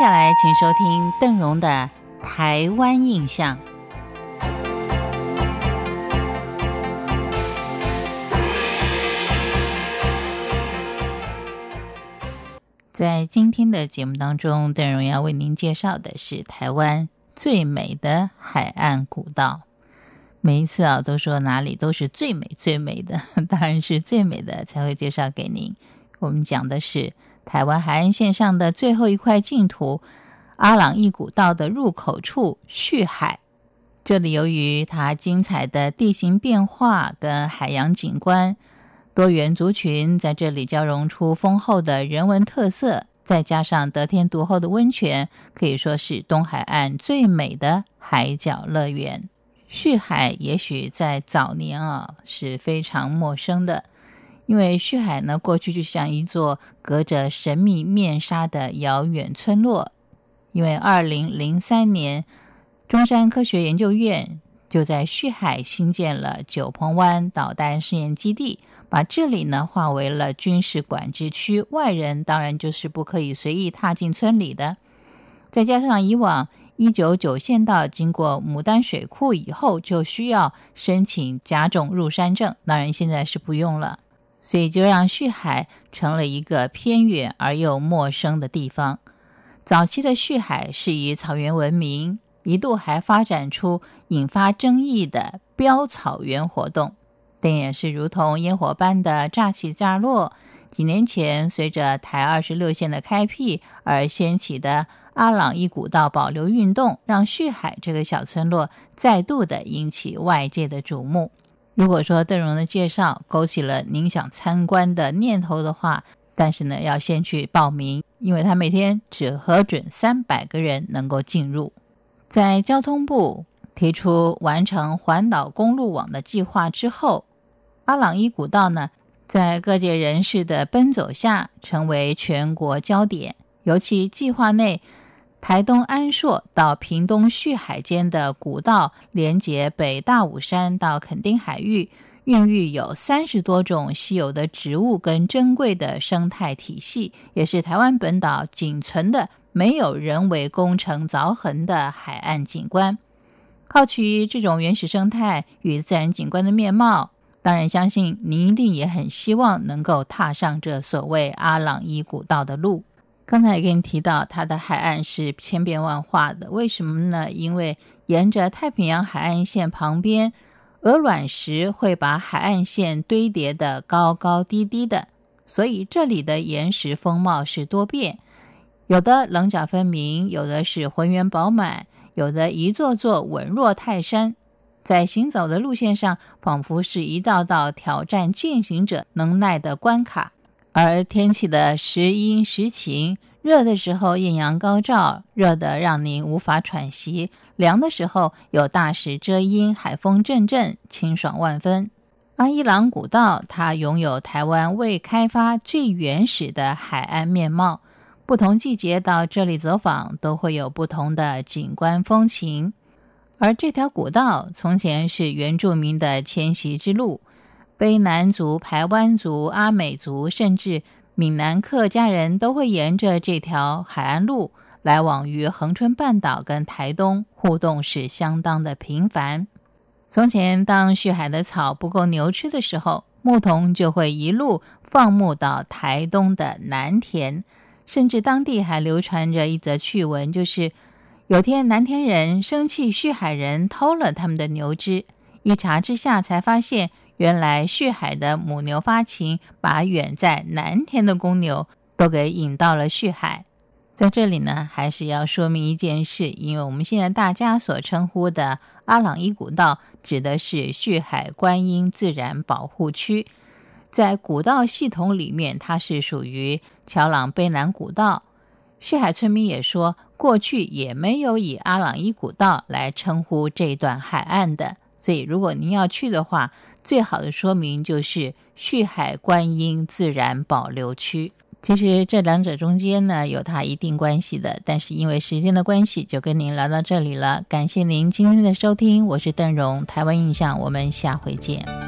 接下来，请收听邓荣的《台湾印象》。在今天的节目当中，邓荣要为您介绍的是台湾最美的海岸古道。每一次啊，都说哪里都是最美最美的，当然是最美的才会介绍给您。我们讲的是台湾海岸线上的最后一块净土——阿朗伊古道的入口处旭海。这里由于它精彩的地形变化跟海洋景观。多元族群在这里交融出丰厚的人文特色，再加上得天独厚的温泉，可以说是东海岸最美的海角乐园。旭海也许在早年啊是非常陌生的，因为旭海呢过去就像一座隔着神秘面纱的遥远村落。因为二零零三年，中山科学研究院就在旭海新建了九鹏湾导弹试验基地。把这里呢划为了军事管制区，外人当然就是不可以随意踏进村里的。再加上以往一九九县道经过牡丹水库以后就需要申请甲种入山证，当然现在是不用了，所以就让旭海成了一个偏远而又陌生的地方。早期的旭海是以草原闻名，一度还发展出引发争议的标草原活动。但也是如同烟火般的乍起乍落。几年前，随着台二十六线的开辟而掀起的阿朗一古道保留运动，让旭海这个小村落再度的引起外界的瞩目。如果说邓荣的介绍勾起了您想参观的念头的话，但是呢，要先去报名，因为他每天只核准三百个人能够进入。在交通部提出完成环岛公路网的计划之后。阿朗伊古道呢，在各界人士的奔走下，成为全国焦点。尤其计划内，台东安朔到屏东旭海间的古道，连接北大武山到垦丁海域，孕育有三十多种稀有的植物跟珍贵的生态体系，也是台湾本岛仅存的没有人为工程凿痕的海岸景观。靠取这种原始生态与自然景观的面貌。当然，相信您一定也很希望能够踏上这所谓阿朗伊古道的路。刚才也跟你提到，它的海岸是千变万化的。为什么呢？因为沿着太平洋海岸线旁边，鹅卵石会把海岸线堆叠的高高低低的，所以这里的岩石风貌是多变，有的棱角分明，有的是浑圆饱满，有的一座座稳若泰山。在行走的路线上，仿佛是一道道挑战践行者能耐的关卡。而天气的时阴时晴，热的时候艳阳高照，热得让您无法喘息；凉的时候有大石遮阴，海风阵阵，清爽万分。阿伊朗古道，它拥有台湾未开发最原始的海岸面貌。不同季节到这里走访，都会有不同的景观风情。而这条古道从前是原住民的迁徙之路，卑南族、排湾族、阿美族，甚至闽南客家人都会沿着这条海岸路来往于恒春半岛跟台东，互动是相当的频繁。从前，当旭海的草不够牛吃的时候，牧童就会一路放牧到台东的南田，甚至当地还流传着一则趣闻，就是。有天，南田人生气，旭海人偷了他们的牛只。一查之下，才发现原来旭海的母牛发情，把远在南天的公牛都给引到了旭海。在这里呢，还是要说明一件事，因为我们现在大家所称呼的阿朗伊古道，指的是旭海观音自然保护区。在古道系统里面，它是属于桥朗卑南古道。旭海村民也说。过去也没有以阿朗伊古道来称呼这段海岸的，所以如果您要去的话，最好的说明就是旭海观音自然保留区。其实这两者中间呢有它一定关系的，但是因为时间的关系，就跟您聊到这里了。感谢您今天的收听，我是邓荣，台湾印象，我们下回见。